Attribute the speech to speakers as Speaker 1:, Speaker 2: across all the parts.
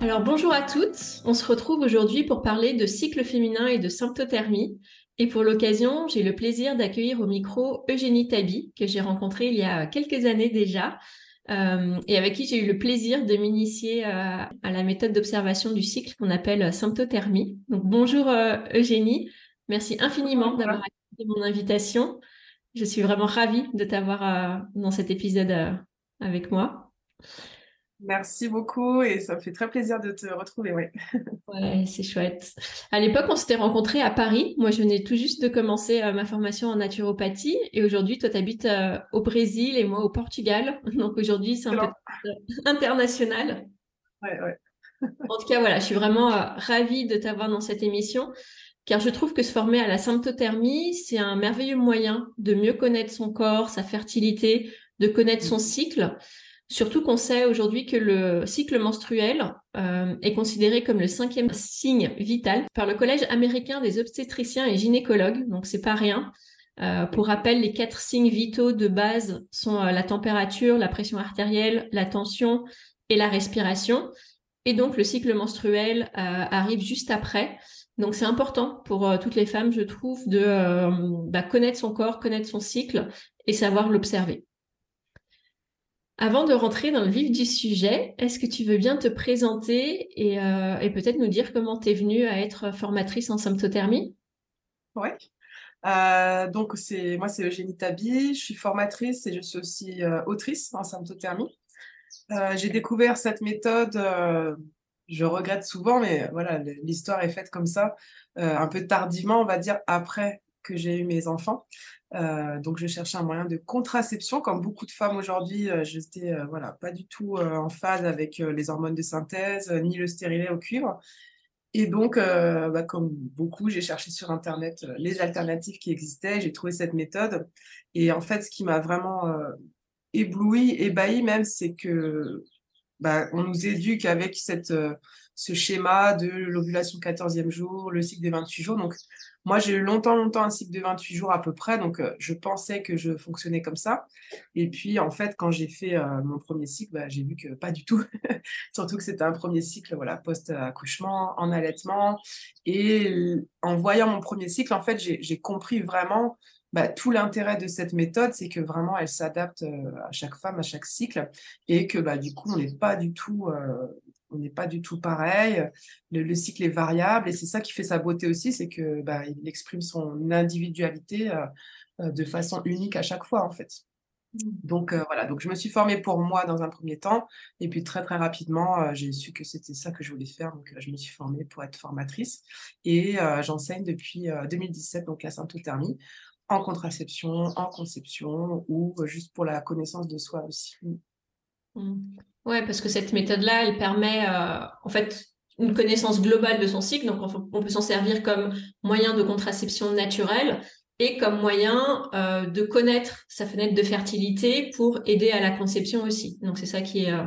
Speaker 1: Alors bonjour à toutes, on se retrouve aujourd'hui pour parler de cycle féminin et de symptothermie. Et pour l'occasion, j'ai le plaisir d'accueillir au micro Eugénie Tabi, que j'ai rencontrée il y a quelques années déjà, euh, et avec qui j'ai eu le plaisir de m'initier euh, à la méthode d'observation du cycle qu'on appelle symptothermie. Donc bonjour euh, Eugénie, merci infiniment d'avoir accepté mon invitation. Je suis vraiment ravie de t'avoir dans cet épisode avec moi.
Speaker 2: Merci beaucoup et ça me fait très plaisir de te retrouver. Ouais,
Speaker 1: ouais c'est chouette. À l'époque, on s'était rencontrés à Paris. Moi, je venais tout juste de commencer euh, ma formation en naturopathie et aujourd'hui, toi, tu habites euh, au Brésil et moi au Portugal. Donc aujourd'hui, c'est un peu euh, international.
Speaker 2: Ouais, ouais.
Speaker 1: en tout cas, voilà, je suis vraiment ravie de t'avoir dans cette émission car je trouve que se former à la symptothermie, c'est un merveilleux moyen de mieux connaître son corps, sa fertilité, de connaître son cycle. Surtout qu'on sait aujourd'hui que le cycle menstruel euh, est considéré comme le cinquième signe vital par le Collège américain des obstétriciens et gynécologues, donc c'est pas rien. Euh, pour rappel, les quatre signes vitaux de base sont euh, la température, la pression artérielle, la tension et la respiration. Et donc le cycle menstruel arrive juste après. Donc c'est important pour toutes les femmes, je trouve, de bah, connaître son corps, connaître son cycle et savoir l'observer. Avant de rentrer dans le vif du sujet, est-ce que tu veux bien te présenter et, euh, peut-être nous dire comment tu es venue à être formatrice en symptothermie?
Speaker 2: Oui. Euh, donc, c'est, moi, c'est Eugénie Tabi, je suis formatrice et je suis aussi euh, autrice en symptothermie. j'ai découvert cette méthode, je regrette souvent, mais voilà, l'histoire est faite comme ça, un peu tardivement, on va dire, après que j'ai eu mes enfants. Euh, donc, je cherchais un moyen de contraception. Comme beaucoup de femmes aujourd'hui, euh, je n'étais euh, voilà, pas du tout en phase avec les hormones de synthèse, ni le stérilet au cuivre. Et donc, bah, comme beaucoup, j'ai cherché sur Internet les alternatives qui existaient. J'ai trouvé cette méthode. Et en fait, ce qui m'a vraiment ébloui, ébahi même, c'est que bah, on nous éduque avec cette, ce schéma de l'ovulation 14e jour, le cycle des 28 jours. Donc, moi, j'ai eu longtemps, longtemps un cycle de 28 jours à peu près, donc euh, je pensais que je fonctionnais comme ça. Et puis, en fait, quand j'ai fait euh, mon premier cycle, bah, j'ai vu que pas du tout. Surtout que c'était un premier cycle, voilà, post-accouchement, en allaitement. Et en voyant mon premier cycle, en fait, j'ai compris vraiment bah, tout l'intérêt de cette méthode, c'est que vraiment, elle s'adapte euh, à chaque femme, à chaque cycle, et que bah, du coup, on n'est pas du tout on n'est pas du tout pareil. Le, cycle est variable et c'est ça qui fait sa beauté aussi, c'est que bah, il exprime son individualité euh, euh, de façon unique à chaque fois en fait. Mmh. Donc euh, voilà, donc je me suis formée pour moi dans un premier temps et puis très très rapidement j'ai su que c'était ça que je voulais faire donc je me suis formée pour être formatrice et j'enseigne depuis 2017 donc la symptothermie en contraception, en conception ou juste pour la connaissance de soi aussi.
Speaker 1: Mmh. Ouais, parce que cette méthode-là, elle permet euh, en fait une connaissance globale de son cycle. Donc, on, peut s'en servir comme moyen de contraception naturelle et comme moyen euh, de connaître sa fenêtre de fertilité pour aider à la conception aussi. Donc, c'est ça qui est euh,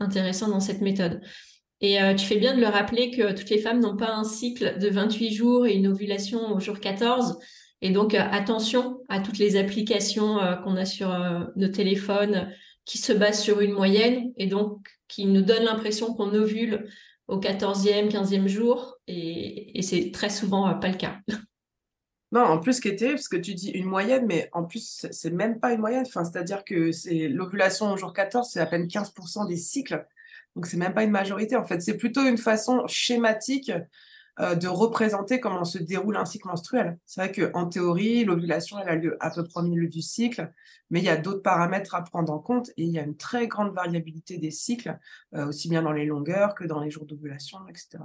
Speaker 1: intéressant dans cette méthode. Et tu fais bien de le rappeler que toutes les femmes n'ont pas un cycle de 28 jours et une ovulation au jour 14. Et donc, attention à toutes les applications qu'on a sur nos téléphones qui se base sur une moyenne et donc qui nous donne l'impression qu'on ovule au 14e, 15e jour et, c'est très souvent euh, pas le cas.
Speaker 2: Non, en plus, ce parce que tu dis une moyenne, mais en plus, c'est même pas une moyenne. C'est-à-dire que c'est l'ovulation au jour 14, c'est à peine 15% des cycles. Donc, c'est même pas une majorité. En fait, c'est plutôt une façon schématique euh, de représenter comment se déroule un cycle menstruel. C'est vrai qu'en théorie, l'ovulation, elle a lieu à peu près au milieu du cycle, mais il y a d'autres paramètres à prendre en compte et il y a une très grande variabilité des cycles, euh, aussi bien dans les longueurs que dans les jours d'ovulation, etc.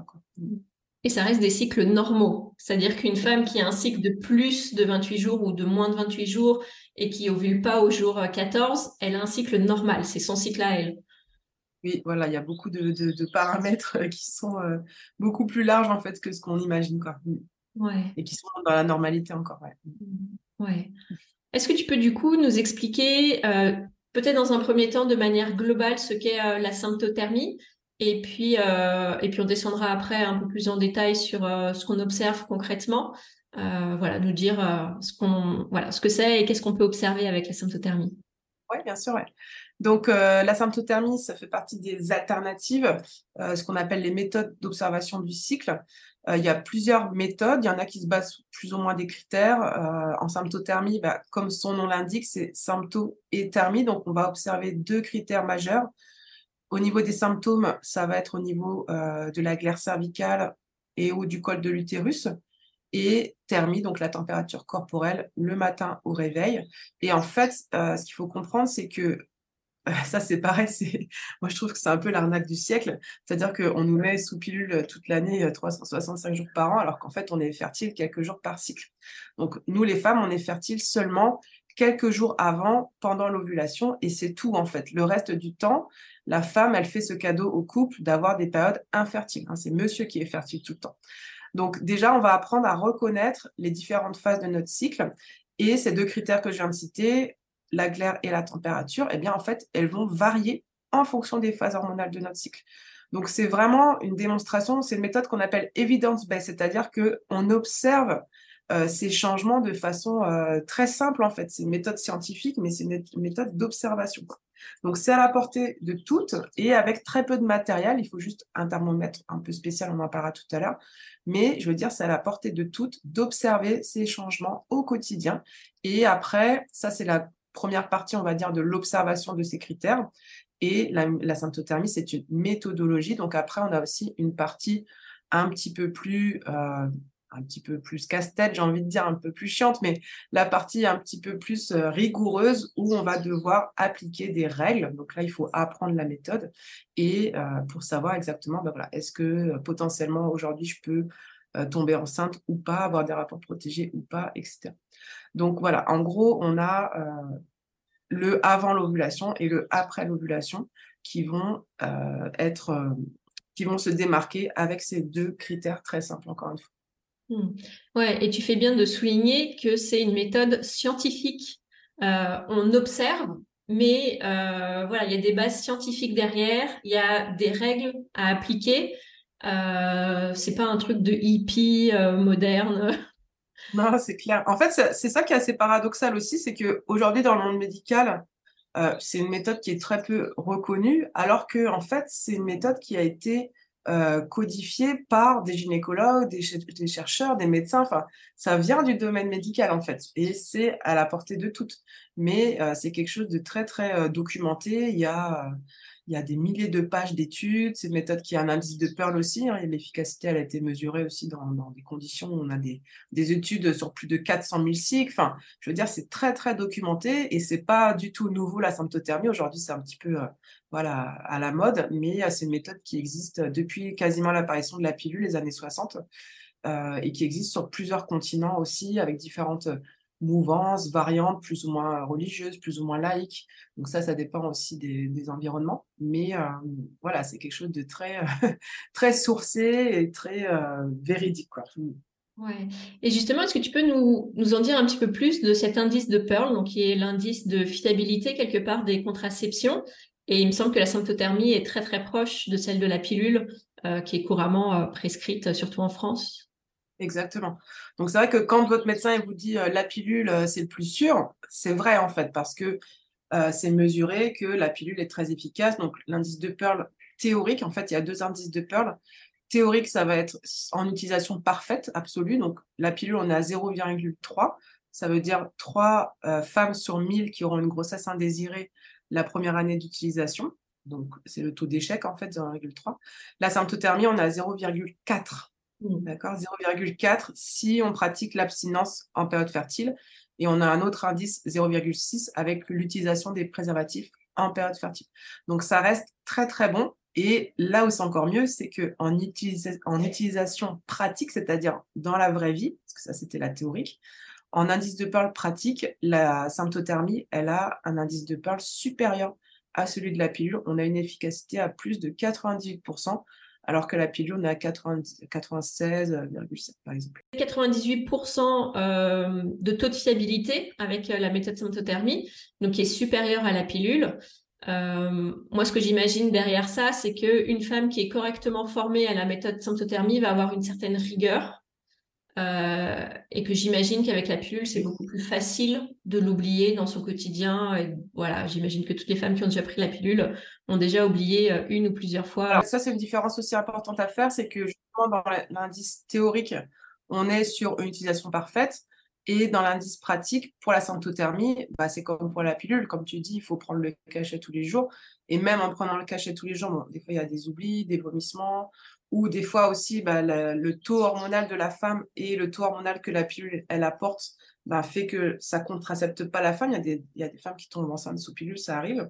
Speaker 1: Et ça reste des cycles normaux. C'est-à-dire qu'une femme qui a un cycle de plus de 28 jours ou de moins de 28 jours et qui ovule pas au jour 14, elle a un cycle normal. C'est son cycle à elle.
Speaker 2: Oui, voilà, il y a beaucoup de, paramètres euh, qui sont euh, beaucoup plus larges en fait que ce qu'on imagine. Quoi.
Speaker 1: Mm.
Speaker 2: Et qui sont dans la normalité encore.
Speaker 1: Ouais. Est-ce que tu peux du coup nous expliquer, euh, peut-être dans un premier temps de manière globale, ce qu'est la symptothermie? Et puis, et puis on descendra après un peu plus en détail sur ce qu'on observe concrètement. voilà, nous dire ce, qu'on, voilà, ce que c'est et qu'est-ce qu'on peut observer avec la symptothermie.
Speaker 2: Oui, bien sûr. Ouais. Donc, euh, la symptothermie, ça fait partie des alternatives, euh, ce qu'on appelle les méthodes d'observation du cycle. Euh, il y a plusieurs méthodes. Il y en a qui se basent plus ou moins des critères. en symptothermie, bah, comme son nom l'indique, c'est sympto et thermie. Donc, on va observer deux critères majeurs. Au niveau des symptômes, ça va être au niveau de la glaire cervicale et ou du col de l'utérus et thermie, donc la température corporelle le matin au réveil. Et en fait, ce qu'il faut comprendre, c'est que ça c'est pareil, moi je trouve que c'est un peu l'arnaque du siècle, c'est-à-dire qu'on nous met sous pilule toute l'année 365 euh, jours par an, alors qu'en fait on est fertile quelques jours par cycle. Donc nous les femmes, on est fertile seulement quelques jours avant, pendant l'ovulation, et c'est tout en fait. Le reste du temps, la femme, elle fait ce cadeau au couple d'avoir des périodes infertiles. Hein. C'est monsieur qui est fertile tout le temps. Donc déjà, on va apprendre à reconnaître les différentes phases de notre cycle. Et ces deux critères que je viens de citer, la glaire et la température, eh bien, en fait, elles vont varier en fonction des phases hormonales de notre cycle. Donc, c'est vraiment une démonstration, c'est une méthode qu'on appelle evidence-based, c'est-à-dire qu'on observe euh, ces changements de façon euh, très simple, en fait. C'est une méthode scientifique, mais c'est une, méthode d'observation. Donc, c'est à la portée de toutes et avec très peu de matériel. Il faut juste un thermomètre un peu spécial, on en parlera tout à l'heure. Mais je veux dire, c'est à la portée de toutes d'observer ces changements au quotidien. Et après, ça, c'est la première partie, on va dire, de l'observation de ces critères. Et la, symptothermie, c'est une méthodologie. Donc après, on a aussi une partie un petit peu plus, euh, un petit peu plus casse-tête, j'ai envie de dire, un peu plus chiante, mais la partie un petit peu plus euh, rigoureuse où on va devoir appliquer des règles. Donc là, il faut apprendre la méthode et euh, pour savoir exactement, ben est-ce que potentiellement aujourd'hui je peux tomber enceinte ou pas, avoir des rapports protégés ou pas, etc. Donc voilà, en gros, on a euh, le avant l'ovulation et le après l'ovulation qui vont euh, être euh, qui vont se démarquer avec ces deux critères très simples, encore une fois.
Speaker 1: Hmm. Ouais, et tu fais bien de souligner que c'est une méthode scientifique. on observe, mais voilà, il y a des bases scientifiques derrière, il y a des règles à appliquer. C'est pas un truc de hippie moderne
Speaker 2: non, c'est clair. En fait, c'est ça qui est assez paradoxal aussi, c'est qu'aujourd'hui, dans le monde médical, euh, c'est une méthode qui est très peu reconnue, alors que en fait, c'est une méthode qui a été euh, codifiée par des gynécologues, des, chercheurs, des médecins. Enfin, ça vient du domaine médical en fait, et c'est à la portée de toutes. Mais euh, c'est quelque chose de très très documenté. Il y a il y a des milliers de pages d'études. C'est une méthode qui a un indice de Pearl aussi. Hein, l'efficacité, a été mesurée aussi dans, des conditions où on a des, études sur plus de 400 000 cycles. Enfin, je veux dire, c'est très, très documenté et c'est pas du tout nouveau la symptothermie. Aujourd'hui, c'est un petit peu euh, voilà, à la mode, mais euh, c'est une méthode qui existe depuis quasiment l'apparition de la pilule, les années 60, euh, et qui existe sur plusieurs continents aussi, avec différentes mouvances, variantes, plus ou moins religieuses, plus ou moins laïques. Donc ça, ça dépend aussi des, environnements. Mais euh, voilà, c'est quelque chose de très, très sourcé et très euh, véridique.
Speaker 1: Mm. Ouais. Et justement, est-ce que tu peux nous, nous en dire un petit peu plus de cet indice de Pearl, donc qui est l'indice de fiabilité quelque part des contraceptions? Et il me semble que la symptothermie est très très proche de celle de la pilule, euh, qui est couramment prescrite, surtout en France.
Speaker 2: Exactement. Donc c'est vrai que quand votre médecin vous dit euh, la pilule, euh, c'est le plus sûr, c'est vrai en fait, parce que euh, c'est mesuré que la pilule est très efficace. Donc l'indice de Pearl théorique, en fait, il y a deux indices de Pearl. Théorique, ça va être en utilisation parfaite, absolue. Donc la pilule, on est à 0,3. Ça veut dire 3 femmes sur 1000 qui auront une grossesse indésirée la première année d'utilisation. Donc c'est le taux d'échec en fait, 0,3. La symptothermie, on est à 0,4. D'accord 0,4 si on pratique l'abstinence en période fertile. Et on a un autre indice 0,6 avec l'utilisation des préservatifs en période fertile. Donc ça reste très très bon. Et là où c'est encore mieux, c'est qu'en en utilisation pratique, c'est-à-dire dans la vraie vie, parce que ça c'était la théorique, en indice de Pearl pratique, la symptothermie, elle a un indice de Pearl supérieur à celui de la pilule. On a une efficacité à plus de 98%, alors que la pilule, on est à 96,7 par exemple.
Speaker 1: 98% euh, de taux de fiabilité avec euh, la méthode symptothermie, donc qui est supérieure à la pilule. Euh, moi, ce que j'imagine derrière ça, c'est qu'une femme qui est correctement formée à la méthode symptothermie va avoir une certaine rigueur euh, et que j'imagine qu'avec la pilule, c'est beaucoup plus facile de l'oublier dans son quotidien. Voilà, j'imagine que toutes les femmes qui ont déjà pris la pilule ont déjà oublié euh, une ou plusieurs fois.
Speaker 2: Ça, c'est une différence aussi importante à faire, c'est que justement dans l'indice théorique, on est sur une utilisation parfaite. Et dans l'indice pratique, pour la symptothermie, bah, c'est comme pour la pilule. Comme tu dis, il faut prendre le cachet tous les jours. Et même en prenant le cachet tous les jours, bon, des fois, il y a des oublis, des vomissements, ou des fois aussi bah, le, taux hormonal de la femme et le taux hormonal que la pilule elle apporte bah, fait que ça contracepte pas la femme. Il y, a des, femmes qui tombent enceintes sous pilule, ça arrive.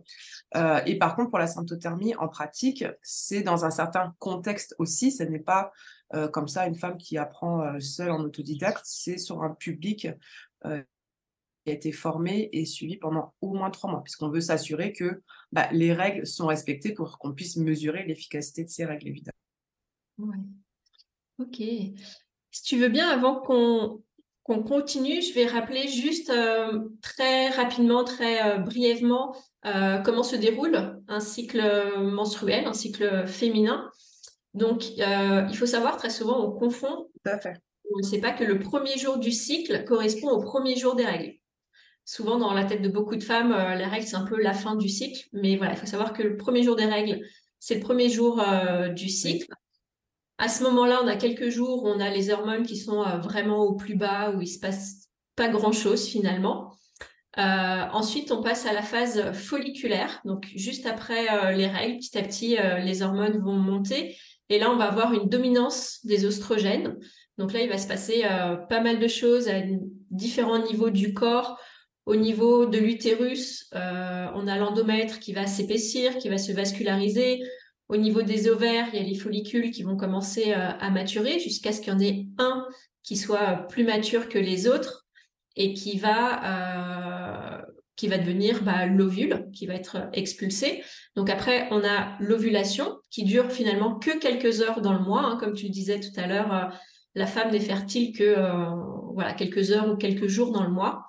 Speaker 2: Euh, et par contre, pour la symptothermie, en pratique, c'est dans un certain contexte aussi. Ce n'est pas euh, comme ça une femme qui apprend euh, seule en autodidacte. C'est sur un public qui a été formé et suivi pendant au moins trois mois, puisqu'on veut s'assurer que bah, les règles sont respectées pour qu'on puisse mesurer l'efficacité de ces règles, évidemment.
Speaker 1: Ouais. Ok. Si tu veux bien, avant qu'on qu'on continue, je vais rappeler juste euh, très rapidement, très euh, brièvement, euh, comment se déroule un cycle menstruel, un cycle féminin. Donc, il faut savoir, très souvent, on confond. On ne sait pas que le premier jour du cycle correspond au premier jour des règles. Souvent, dans la tête de beaucoup de femmes, les règles, c'est un peu la fin du cycle. Mais voilà, il faut savoir que le premier jour des règles, c'est le premier jour du cycle. À ce moment-là, on a quelques jours où on a les hormones qui sont euh, vraiment au plus bas, où il se passe pas grand-chose finalement. Euh, ensuite, on passe à la phase folliculaire. Donc, juste après euh, les règles, petit à petit, les hormones vont monter. Et là, on va avoir une dominance des oestrogènes. Donc là, il va se passer pas mal de choses à différents niveaux du corps. Au niveau de l'utérus, on a l'endomètre qui va s'épaissir, qui va se vasculariser. Au niveau des ovaires, il y a les follicules qui vont commencer euh, à maturer jusqu'à ce qu'il y en ait un qui soit plus mature que les autres et qui va, euh, devenir bah, l'ovule, qui va être expulsé. Donc après, on a l'ovulation qui dure finalement que quelques heures dans le mois. Hein. comme tu disais tout à l'heure, euh, la femme n'est fertile que voilà, quelques heures ou quelques jours dans le mois.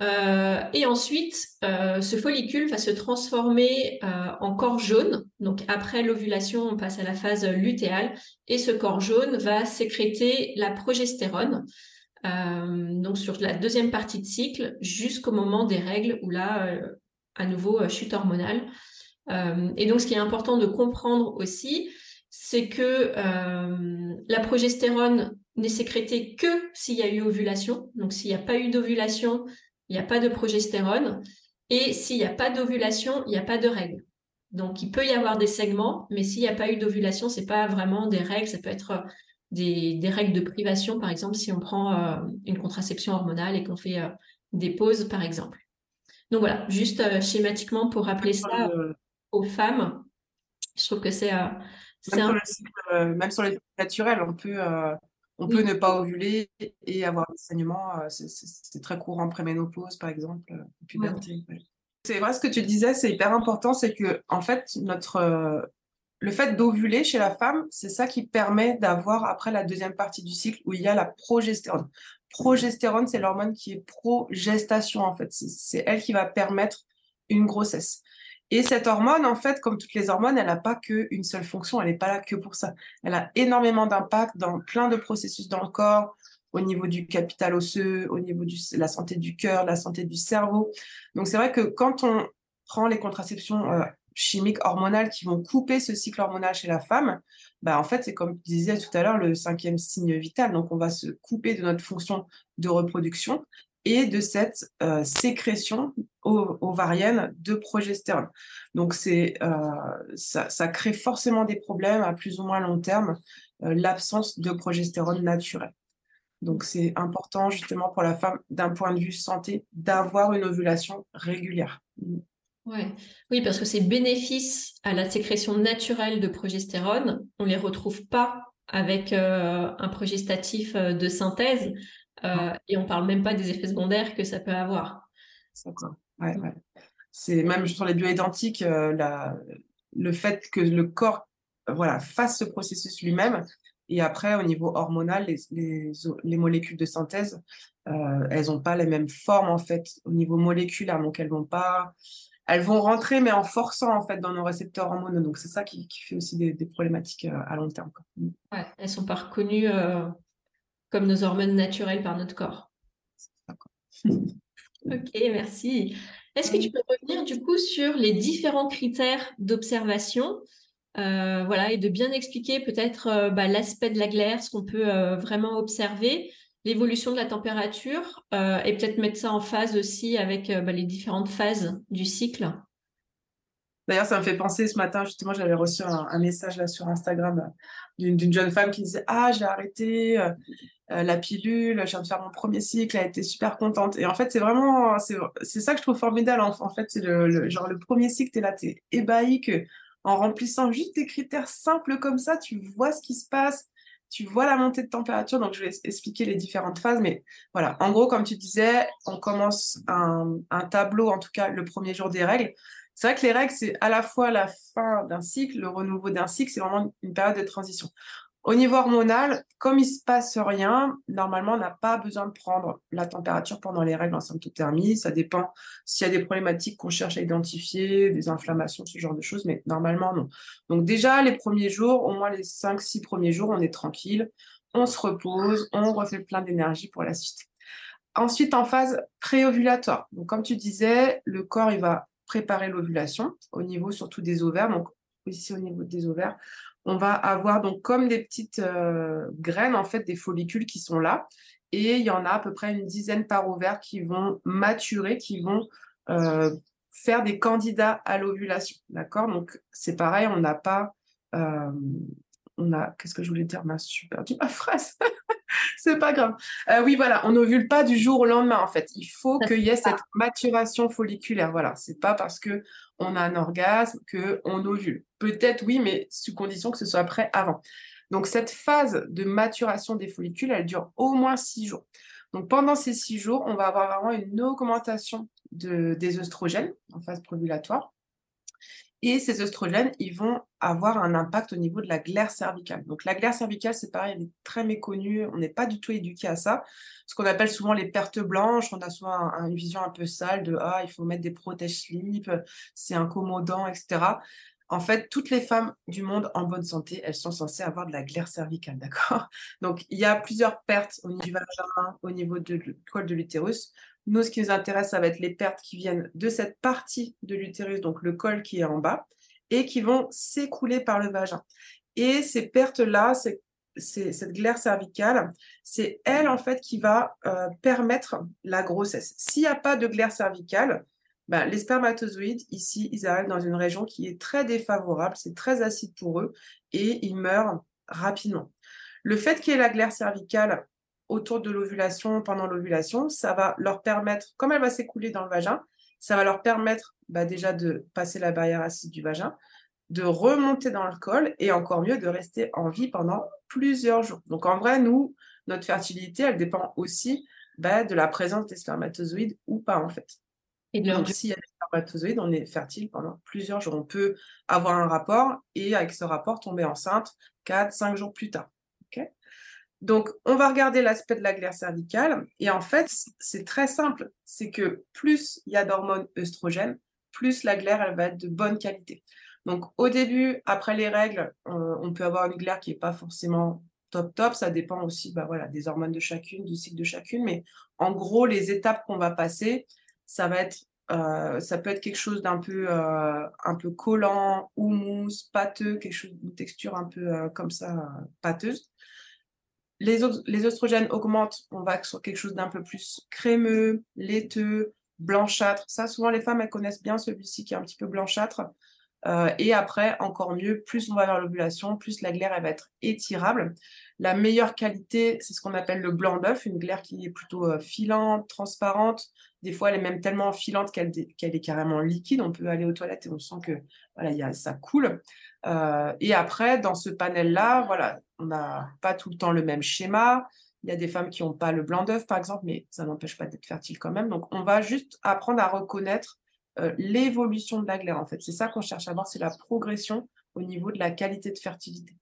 Speaker 1: Euh, et ensuite, euh, ce follicule va se transformer euh, en corps jaune. Donc après l'ovulation, on passe à la phase lutéale et ce corps jaune va sécréter la progestérone. donc sur la deuxième partie de cycle jusqu'au moment des règles où là, à nouveau, chute hormonale. et donc ce qui est important de comprendre aussi, c'est que la progestérone n'est sécrétée que s'il y a eu ovulation. Donc s'il n'y a pas eu d'ovulation, il n'y a pas de progestérone. Et s'il n'y a pas d'ovulation, il n'y a pas de règles. Donc, il peut y avoir des segments, mais s'il n'y a pas eu d'ovulation, ce n'est pas vraiment des règles. Ça peut être euh, des, règles de privation, par exemple, si on prend euh, une contraception hormonale et qu'on fait euh, des pauses, par exemple. Donc voilà, juste schématiquement pour rappeler ça aux femmes, je trouve que c'est...
Speaker 2: même, même, sur les naturels, on peut on peut ne pas ovuler et avoir des saignements. Euh, c'est très courant préménopause, par exemple, euh. C'est vrai ce que tu disais, c'est hyper important, c'est que en fait, notre euh, le fait d'ovuler chez la femme, c'est ça qui permet d'avoir après la deuxième partie du cycle où il y a la progestérone. Progestérone, c'est l'hormone qui est pro-gestation en fait. C'est elle qui va permettre une grossesse. Et cette hormone, en fait, comme toutes les hormones, elle n'a pas qu'une seule fonction, elle n'est pas là que pour ça. Elle a énormément d'impact dans plein de processus dans le corps, au niveau du capital osseux, au niveau de la santé du cœur, la santé du cerveau. Donc c'est vrai que quand on prend les contraceptions euh, chimiques hormonales qui vont couper ce cycle hormonal chez la femme, bah en fait c'est comme tu disais tout à l'heure le cinquième signe vital. Donc on va se couper de notre fonction de reproduction et de cette euh, sécrétion ovarienne de progestérone. Donc euh, ça, crée forcément des problèmes à plus ou moins long terme l'absence de progestérone naturelle. Donc, c'est important justement pour la femme, d'un point de vue santé, d'avoir une ovulation régulière.
Speaker 1: Ouais. Oui, parce que ces bénéfices à la sécrétion naturelle de progestérone, on ne les retrouve pas avec euh, un progestatif euh, de synthèse euh, et on ne parle même pas des effets secondaires que ça peut avoir.
Speaker 2: Ouais, ouais. C'est même sur les bioidentiques, la... le fait que le corps voilà, fasse ce processus lui-même, et après, au niveau hormonal, les, les, les molécules de synthèse, euh, elles n'ont pas les mêmes formes, en fait, au niveau moléculaire. Donc, elles vont pas... Elles vont rentrer, mais en forçant, en fait, dans nos récepteurs hormonaux. Donc, c'est ça qui, qui, fait aussi des, des problématiques euh, à long terme. Quoi.
Speaker 1: Ouais, elles sont pas reconnues euh, comme nos hormones naturelles par notre corps. ok, merci. Est-ce que tu peux revenir, du coup, sur les différents critères d'observation euh, voilà, et de bien expliquer peut-être euh, bah, l'aspect de la glaire, ce qu'on peut euh, vraiment observer, l'évolution de la température, et peut-être mettre ça en phase aussi avec bah, les différentes phases du cycle?
Speaker 2: D'ailleurs, ça me fait penser ce matin, justement, j'avais reçu un, message là sur Instagram d'une jeune femme qui disait Ah, j'ai arrêté la pilule, je viens de faire mon premier cycle, elle été super contente. Et en fait, c'est vraiment, c'est ça que je trouve formidable. En, fait, c'est le, genre le premier cycle, t'es là, t'es ébahi que en remplissant juste des critères simples comme ça, tu vois ce qui se passe, tu vois la montée de température. Donc, je vais expliquer les différentes phases. Mais voilà, en gros, comme tu disais, on commence un, tableau, en tout cas le premier jour des règles. C'est vrai que les règles, c'est à la fois la fin d'un cycle, le renouveau d'un cycle, c'est vraiment une période de transition. Au niveau hormonal, comme il se passe rien, normalement, on n'a pas besoin de prendre la température pendant les règles en symptothermie. Ça dépend s'il y a des problématiques qu'on cherche à identifier, des inflammations, ce genre de choses, mais normalement, non. Donc déjà, les premiers jours, au moins les 5-6 premiers jours, on est tranquille, on se repose, on refait plein d'énergie pour la suite. Ensuite, en phase préovulatoire. Donc, comme tu disais, le corps, il va préparer l'ovulation au niveau surtout des ovaires. Donc, ici, au niveau des ovaires, on va avoir donc comme des petites euh, graines, en fait, des follicules qui sont là. Et il y en a à peu près une dizaine par ovaire qui vont maturer, qui vont euh, faire des candidats à l'ovulation. D'accord? Donc, c'est pareil, on n'a pas. Euh, on a. Qu'est-ce que je voulais dire? Perdu ma phrase. c'est pas grave. oui, voilà, on n'ovule pas du jour au lendemain, en fait. Il faut qu'il y ait cette maturation folliculaire. Voilà, c'est pas parce que on a un orgasme, qu'on ovule. Peut-être oui, mais sous condition que ce soit prêt avant. Donc cette phase de maturation des follicules, elle dure au moins six jours. Donc pendant ces six jours, on va avoir vraiment une augmentation de, des œstrogènes en phase provulatoire. Et ces œstrogènes, ils vont avoir un impact au niveau de la glaire cervicale. Donc la glaire cervicale, c'est pareil, elle est très méconnue, on n'est pas du tout éduqué à ça. Ce qu'on appelle souvent les pertes blanches, on a souvent une vision un peu sale de ah, il faut mettre des protèges slip, c'est incommodant, etc. En fait, toutes les femmes du monde en bonne santé, elles sont censées avoir de la glaire cervicale, d'accord? Donc, il y a plusieurs pertes au niveau du vagin, au niveau du col de l'utérus. Nous, ce qui nous intéresse, ça va être les pertes qui viennent de cette partie de l'utérus, donc le col qui est en bas, et qui vont s'écouler par le vagin. Et ces pertes-là, cette glaire cervicale, c'est elle, en fait, qui va euh, permettre la grossesse. S'il n'y a pas de glaire cervicale, ben, les spermatozoïdes, ici, ils arrivent dans une région qui est très défavorable, c'est très acide pour eux, et ils meurent rapidement. Le fait qu'il y ait la glaire cervicale autour de l'ovulation, pendant l'ovulation, ça va leur permettre, comme elle va s'écouler dans le vagin, ça va leur permettre bah, déjà de passer la barrière acide du vagin, de remonter dans le col et encore mieux de rester en vie pendant plusieurs jours. Donc en vrai, nous, notre fertilité, elle dépend aussi bah, de la présence des spermatozoïdes ou pas en fait. Et Donc s'il y a des spermatozoïdes, on est fertile pendant plusieurs jours. On peut avoir un rapport et avec ce rapport tomber enceinte 4-5 jours plus tard. Donc, on va regarder l'aspect de la glaire cervicale. Et en fait, c'est très simple. C'est que plus il y a d'hormones œstrogènes, plus la glaire, elle va être de bonne qualité. Donc, au début, après les règles, on, peut avoir une glaire qui n'est pas forcément top top. Ça dépend aussi bah, voilà, des hormones de chacune, du cycle de chacune. Mais en gros, les étapes qu'on va passer, ça va être euh, ça peut être quelque chose d'un peu, euh, un peu collant ou mousse, pâteux, quelque chose d'une texture un peu euh, comme ça, pâteuse les, les oestrogènes augmentent, on va sur quelque chose d'un peu plus crémeux, laiteux, blanchâtre. Ça, souvent, les femmes, elles connaissent bien celui-ci qui est un petit peu blanchâtre. Euh, et après, encore mieux, plus on va vers l'ovulation, plus la glaire elle va être étirable. La meilleure qualité, c'est ce qu'on appelle le blanc d'œuf, une glaire qui est plutôt euh, filante, transparente. Des fois, elle est même tellement filante qu'elle est carrément liquide. On peut aller aux toilettes et on sent que voilà, y a, ça coule. Euh, et après, dans ce panel-là, voilà, on n'a pas tout le temps le même schéma. Il y a des femmes qui n'ont pas le blanc d'œuf, par exemple, mais ça n'empêche pas d'être fertile quand même. Donc, on va juste apprendre à reconnaître euh, l'évolution de la glaire, en fait. C'est ça qu'on cherche à voir, c'est la progression au niveau de la qualité de fertilité.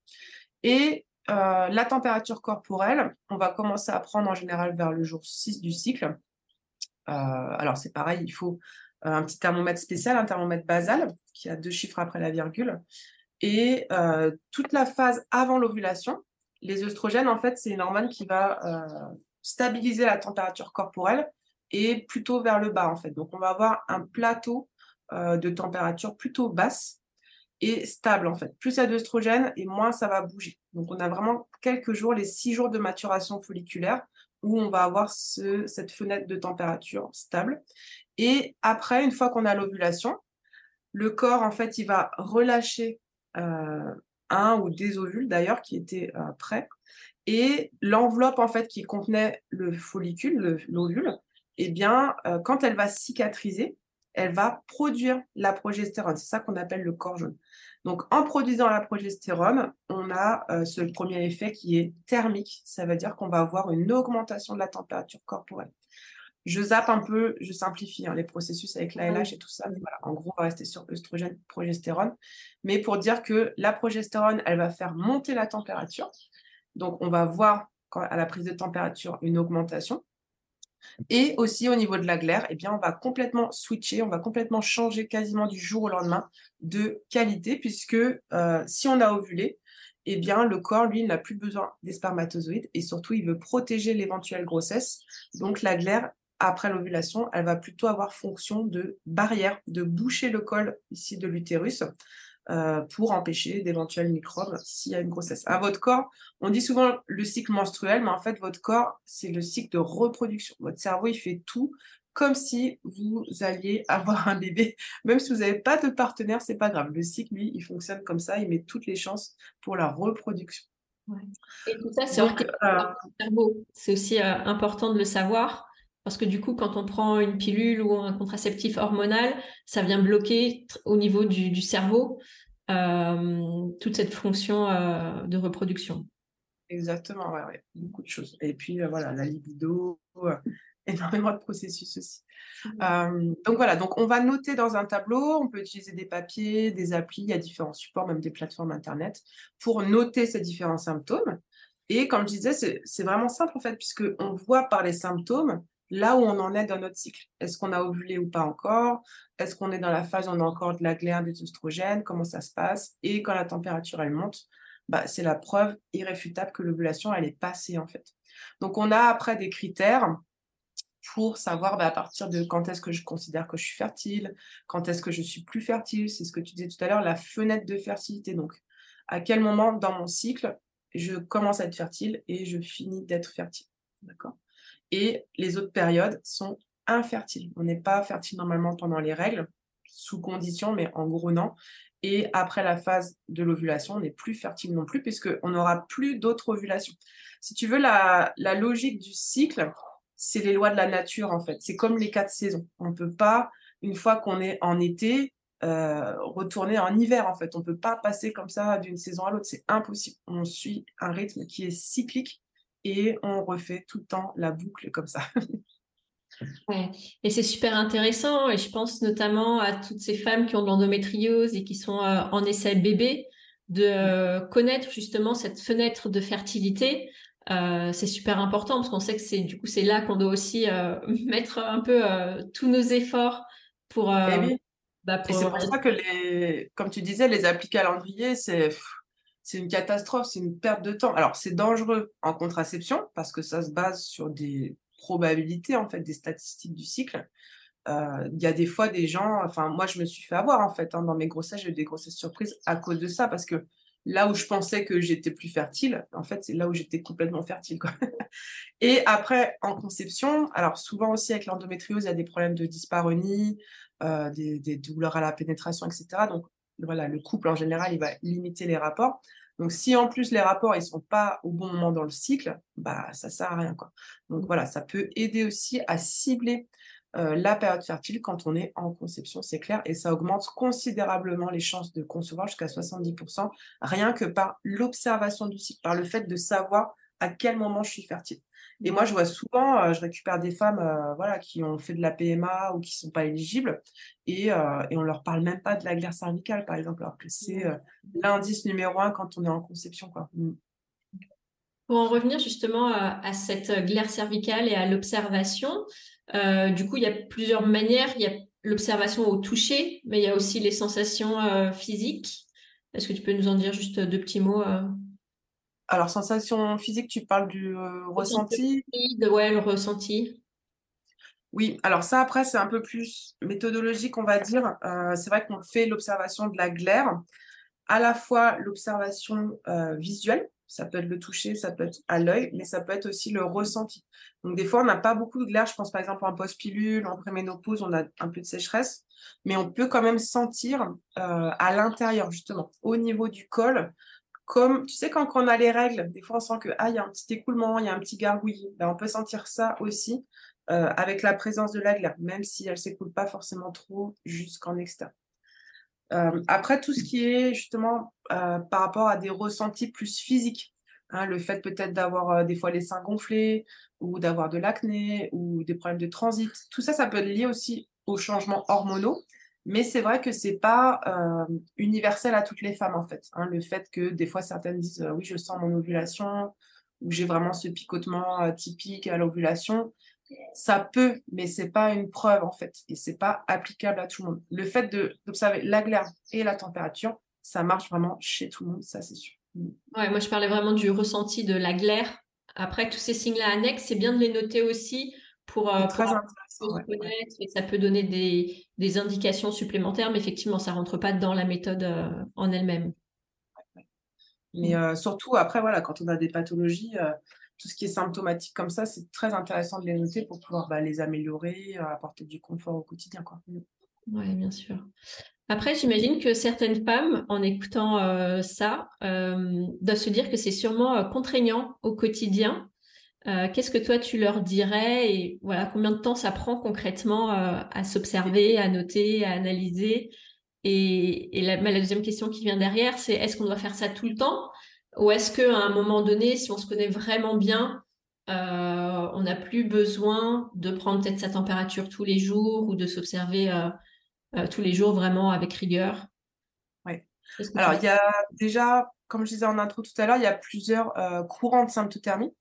Speaker 2: Et euh, la température corporelle, on va commencer à prendre en général vers le jour 6 du cycle. Euh, alors, c'est pareil, il faut un petit thermomètre spécial, un thermomètre basal, qui a deux chiffres après la virgule. Et toute la phase avant l'ovulation, les œstrogènes, en fait, c'est une hormone qui va stabiliser la température corporelle et plutôt vers le bas en fait. Donc on va avoir un plateau euh, de température plutôt basse et stable en fait. Plus il y a d'œstrogène et moins ça va bouger. Donc on a vraiment quelques jours, les six jours de maturation folliculaire où on va avoir ce, cette fenêtre de température stable. Et après, une fois qu'on a l'ovulation, le corps en fait il va relâcher euh, un ou des ovules d'ailleurs qui étaient euh, prêts et l'enveloppe en fait qui contenait le follicule, l'ovule, eh bien, euh, quand elle va cicatriser, elle va produire la progestérone. C'est ça qu'on appelle le corps jaune. Donc, en produisant la progestérone, on a euh, ce premier effet qui est thermique. Ça veut dire qu'on va avoir une augmentation de la température corporelle. Je zappe un peu, je simplifie hein, les processus avec l'ALH et tout ça. en gros, on va rester sur œstrogène, progestérone. Mais pour dire que la progestérone, elle va faire monter la température. Donc, on va voir à la prise de température une augmentation. Et aussi au niveau de la glaire, eh bien, on va complètement switcher, on va complètement changer quasiment du jour au lendemain de qualité, puisque euh, si on a ovulé, eh bien, le corps, lui, n'a plus besoin des spermatozoïdes et surtout, il veut protéger l'éventuelle grossesse. Donc, la glaire, après l'ovulation, elle va plutôt avoir fonction de barrière, de boucher le col ici de l'utérus euh, pour empêcher d'éventuels microbes s'il y a une grossesse. À votre corps, on dit souvent le cycle menstruel, mais en fait, votre corps, c'est le cycle de reproduction. Votre cerveau, il fait tout comme si vous alliez avoir un bébé. Même si vous n'avez pas de partenaire, c'est pas grave. Le cycle, lui, il fonctionne comme ça. Il met toutes les chances pour la reproduction.
Speaker 1: Et tout ça, c'est euh, cerveau. C'est aussi euh, important de le savoir. Parce que du coup, quand on prend une pilule ou un contraceptif hormonal, ça vient bloquer au niveau du, cerveau euh, toute cette fonction euh, de reproduction.
Speaker 2: Exactement, ouais, beaucoup de choses. Et puis euh, voilà, la libido, énormément de processus aussi. Mmh. donc voilà, donc on va noter dans un tableau, on peut utiliser des papiers, des applis, il y a différents supports, même des plateformes internet, pour noter ces différents symptômes. Et comme je disais, c'est vraiment simple en fait, puisque on voit par les symptômes là où on en est dans notre cycle. Est-ce qu'on a ovulé ou pas encore? Est-ce qu'on est dans la phase où on a encore de la glaire, des oestrogènes? Comment ça se passe? Et quand la température, elle monte, bah, c'est la preuve irréfutable que l'ovulation, elle est passée, en fait. Donc, on a après des critères pour savoir bah, à partir de quand est-ce que je considère que je suis fertile, quand est-ce que je suis plus fertile, c'est ce que tu disais tout à l'heure, la fenêtre de fertilité. Donc, à quel moment dans mon cycle, je commence à être fertile et je finis d'être fertile. D'accord? Et les autres périodes sont infertiles. On n'est pas fertile normalement pendant les règles, sous condition, mais en gros non. Et après la phase de l'ovulation, on n'est plus fertile non plus, puisqu'on n'aura plus d'autres ovulations. Si tu veux, la, logique du cycle, c'est les lois de la nature, en fait. C'est comme les quatre saisons. On ne peut pas, une fois qu'on est en été, euh, retourner en hiver, en fait. On ne peut pas passer comme ça d'une saison à l'autre. C'est impossible. On suit un rythme qui est cyclique et on refait tout le temps la boucle comme ça.
Speaker 1: Et c'est super intéressant et je pense notamment à toutes ces femmes qui ont de l'endométriose et qui sont euh, en essai bébé de euh, connaître justement cette fenêtre de fertilité. Euh, c'est super important parce qu'on sait que c'est du coup c'est là qu'on doit aussi mettre un peu tous nos efforts pour.
Speaker 2: Eh bah, et c'est pour ça que les, comme tu disais, les applis calendrier, c'est c'est une catastrophe, c'est une perte de temps. Alors, c'est dangereux en contraception parce que ça se base sur des probabilités, en fait, des statistiques du cycle. Euh, il y a des fois des gens, enfin, moi, je me suis fait avoir, en fait, hein, dans mes grossesses, j'ai eu des grossesses surprises à cause de ça parce que là où je pensais que j'étais plus fertile, en fait, c'est là où j'étais complètement fertile. Quoi. Et après, en conception, alors souvent aussi avec l'endométriose, il y a des problèmes de dyspareunie, euh, des, des, douleurs à la pénétration, etc. Donc, voilà, le couple en général, il va limiter les rapports. Donc, si en plus les rapports ils sont pas au bon moment dans le cycle, bah ça sert à rien quoi. Donc voilà, ça peut aider aussi à cibler euh, la période fertile quand on est en conception, c'est clair, et ça augmente considérablement les chances de concevoir jusqu'à 70%, rien que par l'observation du cycle, par le fait de savoir à quel moment je suis fertile. Et moi, je vois souvent, euh, je récupère des femmes euh, voilà, qui ont fait de la PMA ou qui ne sont pas éligibles et, et on ne leur parle même pas de la glaire cervicale, par exemple, alors que c'est l'indice numéro un quand on est en conception. Quoi. Mm.
Speaker 1: Pour en revenir justement à cette glaire cervicale et à l'observation, euh, du coup, il y a plusieurs manières. Il y a l'observation au toucher, mais il y a aussi les sensations euh, physiques. Est-ce que tu peux nous en dire juste deux petits mots euh?
Speaker 2: Alors, sensation physique, tu parles du ressenti
Speaker 1: de, Ouais, le ressenti.
Speaker 2: Oui, alors ça, après, c'est un peu plus méthodologique, on va dire. c'est vrai qu'on fait l'observation de la glaire, à la fois l'observation visuelle, ça peut être le toucher, ça peut être à l'œil, mais ça peut être aussi le ressenti. Donc, des fois, on n'a pas beaucoup de glaire. Je pense par exemple en post-pilule, en préménopause, on a un peu de sécheresse, mais on peut quand même sentir euh, à l'intérieur, justement, au niveau du col. Comme, tu sais, quand, on a les règles, des fois, on sent qu'il ah, y a un petit écoulement, il y a un petit gargouillis. Ben, on peut sentir ça aussi euh, avec la présence de la même si elle s'écoule pas forcément trop jusqu'en extérieur. Euh, après, tout ce qui est justement euh, par rapport à des ressentis plus physiques, hein, le fait peut-être d'avoir des fois les seins gonflés ou d'avoir de l'acné ou des problèmes de transit, tout ça, ça peut être lié aussi aux changements hormonaux. Mais c'est vrai que c'est pas universel à toutes les femmes en fait. Hein, le fait que des fois certaines disent oui je sens mon ovulation ou j'ai vraiment ce picotement typique à l'ovulation, ça peut, mais c'est pas une preuve en fait, et c'est pas applicable à tout le monde. Le fait d'observer la glaire et la température, ça marche vraiment chez tout le monde, ça c'est sûr.
Speaker 1: Ouais, moi je parlais vraiment du ressenti de la glaire. Après, tous ces signes-là annexes, c'est bien de les noter aussi pour, euh, très se connaître et ça peut donner des, indications supplémentaires, mais effectivement, ça rentre pas dans la méthode euh, en elle-même.
Speaker 2: Mais mm. euh, surtout, après, voilà, quand on a des pathologies, tout ce qui est symptomatique comme ça, c'est très intéressant de les noter pour pouvoir bah, les améliorer, euh, apporter du confort au quotidien.
Speaker 1: Mm. Oui, bien sûr. Après, j'imagine que certaines femmes, en écoutant euh, ça, euh, doivent se dire que c'est sûrement contraignant au quotidien. Qu'est-ce que toi, tu leur dirais et voilà, combien de temps ça prend concrètement à s'observer, à noter, à analyser? Et, la, la, deuxième question qui vient derrière, c'est est-ce qu'on doit faire ça tout le temps? Ou est-ce qu'à un moment donné, si on se connaît vraiment bien, euh, on n'a plus besoin de prendre peut-être sa température tous les jours ou de s'observer euh, euh, tous les jours vraiment avec rigueur?
Speaker 2: Oui. Alors, il y a déjà, comme je disais en intro tout à l'heure, il y a plusieurs courants de symptothermie.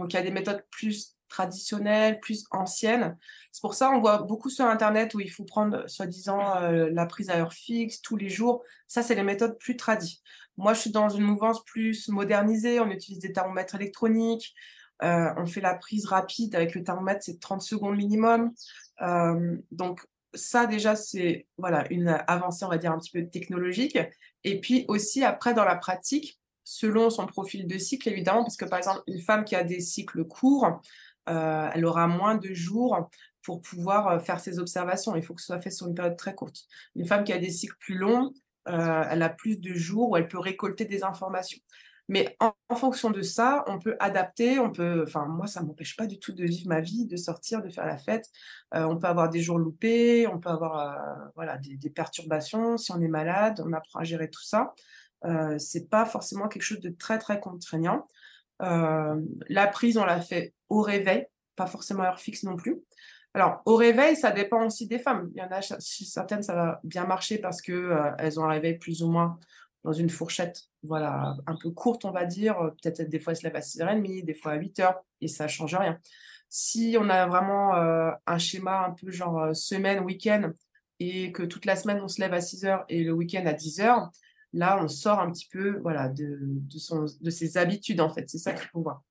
Speaker 2: Donc, il y a des méthodes plus traditionnelles, plus anciennes. C'est pour ça on voit beaucoup sur Internet où il faut prendre, soi-disant, la prise à heure fixe tous les jours. Ça, c'est les méthodes plus tradies. Moi, je suis dans une mouvance plus modernisée. On utilise des thermomètres électroniques. Euh, on fait la prise rapide avec le thermomètre, c'est 30 secondes minimum. Euh, donc, ça, déjà, c'est voilà, une avancée, on va dire, un petit peu technologique. Et puis aussi, après, dans la pratique, selon son profil de cycle, évidemment, parce que par exemple, une femme qui a des cycles courts, euh, elle aura moins de jours pour pouvoir faire ses observations. Il faut que ce soit fait sur une période très courte. Une femme qui a des cycles plus longs, euh, elle a plus de jours où elle peut récolter des informations. Mais en, fonction de ça, on peut adapter, on peut, enfin moi ça m'empêche pas du tout de vivre ma vie, de sortir, de faire la fête. Euh, on peut avoir des jours loupés, on peut avoir euh, voilà des, perturbations. Si on est malade, on apprend à gérer tout ça. Euh, c'est pas forcément quelque chose de très très contraignant. la prise, on l'a fait au réveil, pas forcément à heure fixe non plus. Alors, au réveil, ça dépend aussi des femmes. Il y en a certaines, ça va bien marcher parce que euh, ont un réveil plus ou moins dans une fourchette, voilà, un peu courte, on va dire. Peut-être des fois, elles se lèvent à 6h30, des fois à 8h, et ça ne change rien. Si on a vraiment euh, un schéma un peu genre euh, semaine, week-end, et que toute la semaine, on se lève à 6h et le week-end à 10h, là, on sort un petit peu voilà, de, son, de ses habitudes, en fait. C'est ça qu'il faut voir.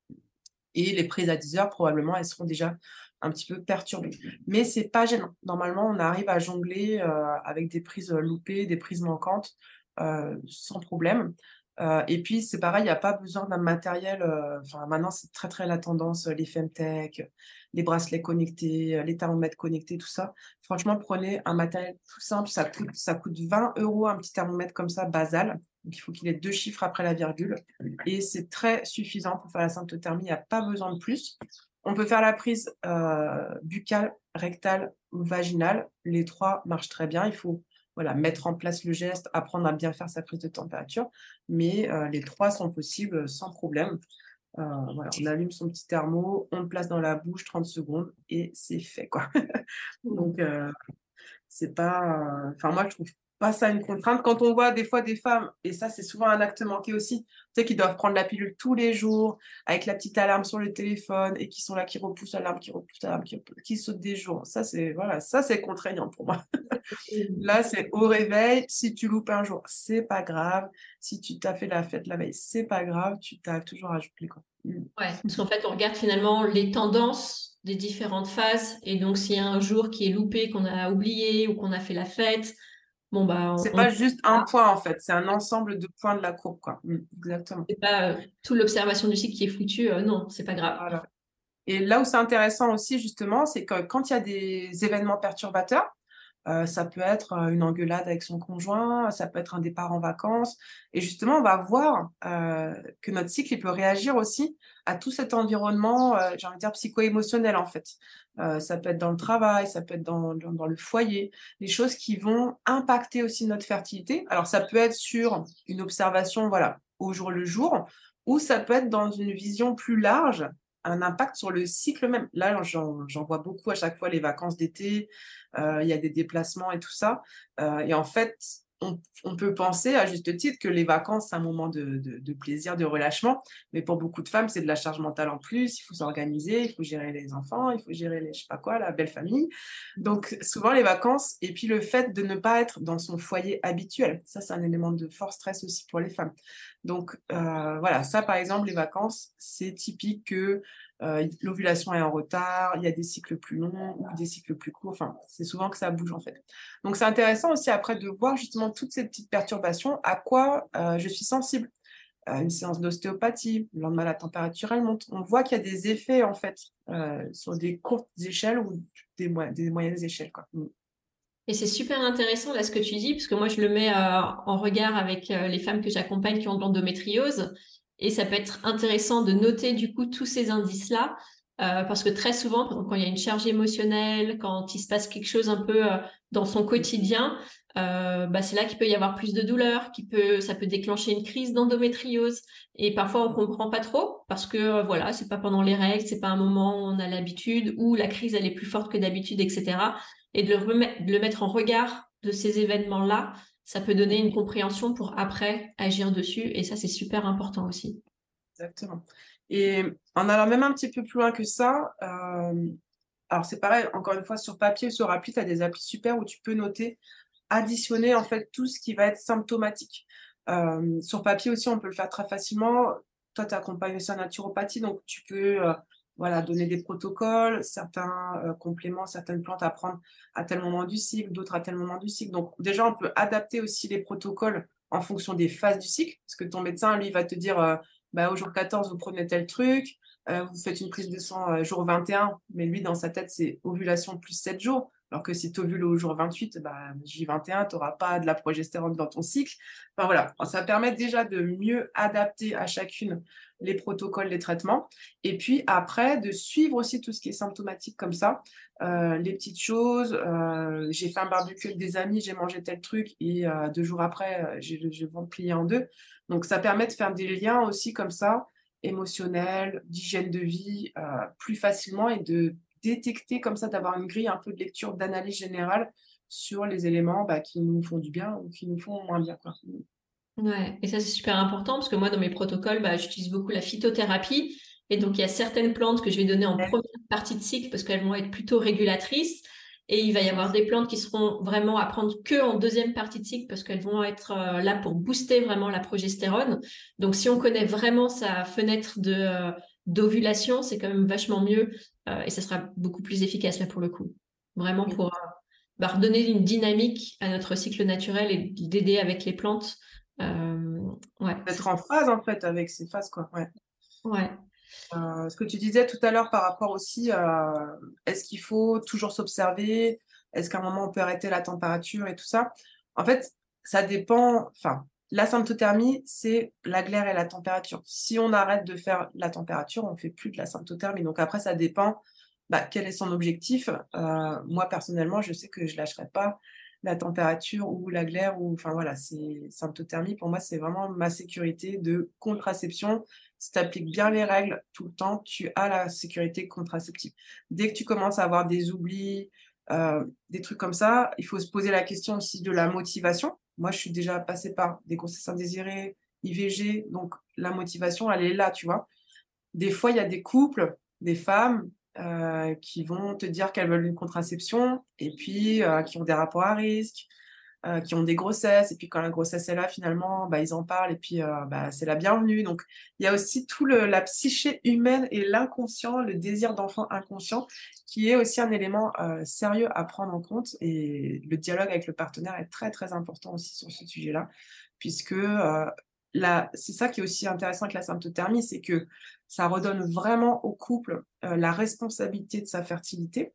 Speaker 2: Et les prises à 10h, probablement, elles seront déjà un petit peu perturbé. Mais c'est pas gênant. Normalement, on arrive à jongler euh, avec des prises loupées, des prises manquantes, euh, sans problème. Euh, et puis, c'est pareil, il n'y a pas besoin d'un matériel. euh, Enfin, maintenant, c'est très, très la tendance, euh, les Femtech, les bracelets connectés, les thermomètres connectés, tout ça. Franchement, prenez un matériel tout simple. Ça coûte, ça coûte 20 euros un petit thermomètre comme ça, basal. Il faut qu'il ait deux chiffres après la virgule. Et c'est très suffisant pour faire la symptothermie. Il n'y a pas besoin de plus. On peut faire la prise buccale, rectale ou vaginale. Les trois marchent très bien. Il faut voilà, mettre en place le geste, apprendre à bien faire sa prise de température. Mais euh, les trois sont possibles sans problème. Euh, voilà, on allume son petit thermo, on le place dans la bouche 30 secondes et c'est fait. Quoi. Donc, euh, c'est pas. euh, Enfin, moi, je trouve pas ça une contrainte. Quand on voit des fois des femmes, et ça, c'est souvent un acte manqué aussi, tu sais, qui doivent prendre la pilule tous les jours avec la petite alarme sur le téléphone et qui sont là, qui repoussent l'alarme, qui repoussent l'alarme, qui, repoussent- qui sautent des jours. Ça, c'est voilà, ça, c'est contraignant pour moi. Là, c'est au réveil. Si tu loupes un jour, c'est pas grave. Si tu t'as fait la fête la veille, c'est pas grave. Tu t'as toujours ajouté quoi. Mm.
Speaker 1: Ouais, parce qu'en fait, on regarde finalement les tendances des différentes phases. Et donc, s'il y a un jour qui est loupé, qu'on a oublié ou qu'on a fait la fête, bon, bah,
Speaker 2: C'est
Speaker 1: on-
Speaker 2: pas juste un point en fait, c'est un ensemble de points de la courbe quoi. Mm, Exactement.
Speaker 1: c'est pas euh, toute l'observation du cycle qui est foutue. euh, non, c'est pas grave.
Speaker 2: Voilà. Et là où c'est intéressant aussi, justement, c'est que quand il y a des événements perturbateurs, euh, ça peut être euh, une engueulade avec son conjoint, ça peut être un départ en vacances. Et justement, on va voir euh, que notre cycle peut réagir aussi à tout cet environnement, euh, j'ai envie de dire psycho-émotionnel en fait. Ça peut être dans le travail, ça peut être dans, dans, dans le foyer, des choses qui vont impacter aussi notre fertilité. Alors, ça peut être sur une observation, voilà, au jour le jour, ou ça peut être dans une vision plus large un impact sur le cycle même. Là, j'en vois beaucoup à chaque fois les vacances d'été, euh, il y a des déplacements et tout ça. Euh, et en fait, on, peut penser à juste titre que les vacances, c'est un moment de plaisir, de relâchement. Mais pour beaucoup de femmes, c'est de la charge mentale en plus. Il faut s'organiser, il faut gérer les enfants, il faut gérer les, je sais pas quoi, la belle famille. Donc, souvent, les vacances, et puis le fait de ne pas être dans son foyer habituel. Ça, c'est un élément de fort stress aussi pour les femmes. Donc, euh, voilà, ça, par exemple, les vacances, c'est typique que euh, l'ovulation est en retard, il y a des cycles plus longs ou des cycles plus courts. Enfin, c'est souvent que ça bouge, en fait. Donc, c'est intéressant aussi après de voir justement toutes ces petites perturbations, à quoi euh, je suis sensible. Euh, une séance d'ostéopathie, le lendemain, la température, elle monte. On voit qu'il y a des effets, en fait, sur des courtes échelles ou des, mo- des moyennes échelles, quoi. Mm.
Speaker 1: Et c'est super intéressant là ce que tu dis, parce que moi je le mets en regard avec les femmes que j'accompagne qui ont de l'endométriose. Et ça peut être intéressant de noter du coup tous ces indices-là, euh, parce que très souvent, quand il y a une charge émotionnelle, quand il se passe quelque chose un peu euh, dans son quotidien, euh, bah, c'est là qu'il peut y avoir plus de douleur, qui peut, ça peut déclencher une crise d'endométriose. Et parfois on comprend pas trop, parce que euh, voilà, c'est pas pendant les règles, c'est pas un moment où on a l'habitude, où la crise elle est plus forte que d'habitude, etc et de le, remettre, de le mettre en regard de ces événements-là, ça peut donner une compréhension pour après agir dessus. Et ça, c'est super important aussi.
Speaker 2: Exactement. Et en allant même un petit peu plus loin que ça, euh, alors c'est pareil, encore une fois, sur papier sur appli, tu as des applis super où tu peux noter, additionner en fait tout ce qui va être symptomatique. Euh, sur papier aussi, on peut le faire très facilement. Toi, tu accompagnes aussi en naturopathie, donc tu peux euh, voilà, donner des protocoles, certains euh, compléments, certaines plantes à prendre à tel moment du cycle, d'autres à tel moment du cycle. Donc déjà, on peut adapter aussi les protocoles en fonction des phases du cycle, parce que ton médecin, lui, va te dire, euh, bah, au jour 14, vous prenez tel truc, euh, vous faites une prise de sang jour 21, mais lui, dans sa tête, c'est ovulation plus 7 jours. Alors que si tu ovules au jour 28, bah, J21, tu n'auras pas de la progestérone dans ton cycle. Enfin voilà, ça permet déjà de mieux adapter à chacune les protocoles, les traitements. Et puis après, de suivre aussi tout ce qui est symptomatique comme ça, euh, les petites choses. Euh, j'ai fait un barbecue avec des amis, j'ai mangé tel truc, et euh, deux jours après, j'ai le ventre plié en deux. Donc ça permet de faire des liens aussi comme ça, émotionnels, d'hygiène de vie, plus facilement et de détecter comme ça, d'avoir une grille un peu de lecture, d'analyse générale sur les éléments bah, qui nous font du bien ou qui nous font moins bien. Quoi.
Speaker 1: Ouais, et ça c'est super important parce que moi dans mes protocoles, bah, j'utilise beaucoup la phytothérapie et donc il y a certaines plantes que je vais donner en première partie de cycle parce qu'elles vont être plutôt régulatrices et il va y avoir des plantes qui seront vraiment à prendre que en deuxième partie de cycle parce qu'elles vont être euh, là pour booster vraiment la progestérone. Donc si on connaît vraiment sa fenêtre de euh, d'ovulation, c'est quand même vachement mieux euh, et ça sera beaucoup plus efficace là pour le coup. Vraiment pour bah, redonner une dynamique à notre cycle naturel et d'aider avec les plantes ouais.
Speaker 2: Être en phase en fait avec ces phases quoi. Ouais.
Speaker 1: Ouais.
Speaker 2: ce que tu disais tout à l'heure par rapport aussi à est-ce qu'il faut toujours s'observer, est-ce qu'à un moment on peut arrêter la température et tout ça? En fait, ça dépend. Enfin, la symptothermie, c'est la glaire et la température. Si on arrête de faire la température, on ne fait plus de la symptothermie. Donc après, ça dépend bah, quel est son objectif. Euh, moi, personnellement, je sais que je ne lâcherai pas la température ou la glaire. Ou, enfin voilà, c'est symptothermie. Pour moi, c'est vraiment ma sécurité de contraception. Si tu appliques bien les règles tout le temps, tu as la sécurité contraceptive. Dès que tu commences à avoir des oublis, euh, des trucs comme ça, il faut se poser la question aussi de la motivation. Moi, je suis déjà passée par des grossesses indésirées, IVG, donc la motivation, elle est là, tu vois. Des fois, il y a des couples, des femmes euh, qui vont te dire qu'elles veulent une contraception et puis euh, qui ont des rapports à risque, euh, qui ont des grossesses, et puis quand la grossesse est là, finalement, bah, ils en parlent, et puis bah, c'est la bienvenue. Donc, il y a aussi tout le, la psyché humaine et l'inconscient, le désir d'enfant inconscient, qui est aussi un élément sérieux à prendre en compte. Et le dialogue avec le partenaire est très, très important aussi sur ce sujet-là, puisque c'est ça qui est aussi intéressant avec la symptothermie, c'est que ça redonne vraiment au couple la responsabilité de sa fertilité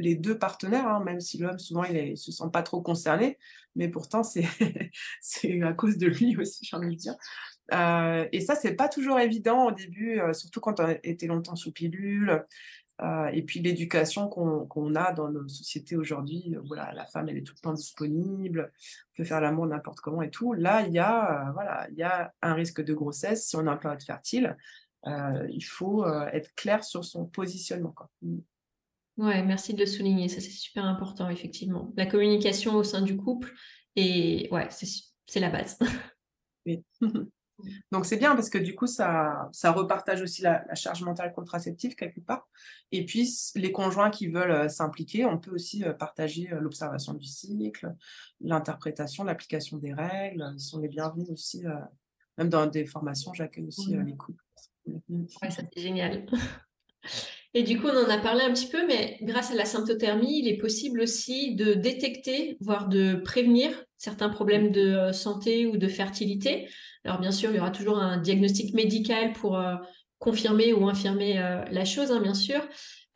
Speaker 2: les deux partenaires, hein, même si l'homme souvent il, ne se sent pas trop concerné, mais pourtant c'est à cause de lui aussi, j'ai envie de dire. Euh, et ça, c'est pas toujours évident au début, euh, surtout quand on été longtemps sous pilule. Euh, et puis l'éducation qu'on a dans nos sociétés aujourd'hui, voilà, la femme elle est tout le temps disponible, on peut faire l'amour n'importe comment et tout. Là, il y a voilà, il y a un risque de grossesse si on a un plan fertile. il faut être clair sur son positionnement. Quoi.
Speaker 1: Ouais, merci de le souligner. Ça, c'est super important, effectivement. La communication au sein du couple, et ouais, c'est la base.
Speaker 2: Oui. Donc c'est bien parce que du coup, ça, ça repartage aussi la, charge mentale contraceptive quelque part. Et puis, les conjoints qui veulent euh, s'impliquer, on peut aussi euh, partager euh, l'observation du cycle, l'interprétation, l'application des règles. Ils sont les bienvenus aussi. même dans des formations, j'accueille aussi les couples.
Speaker 1: Ouais, ça c'est génial. Et du coup, on en a parlé un petit peu, mais grâce à la symptothermie, il est possible aussi de détecter, voire de prévenir certains problèmes de euh, santé ou de fertilité. Alors bien sûr, il y aura toujours un diagnostic médical pour euh, confirmer ou infirmer euh, la chose, hein, bien sûr.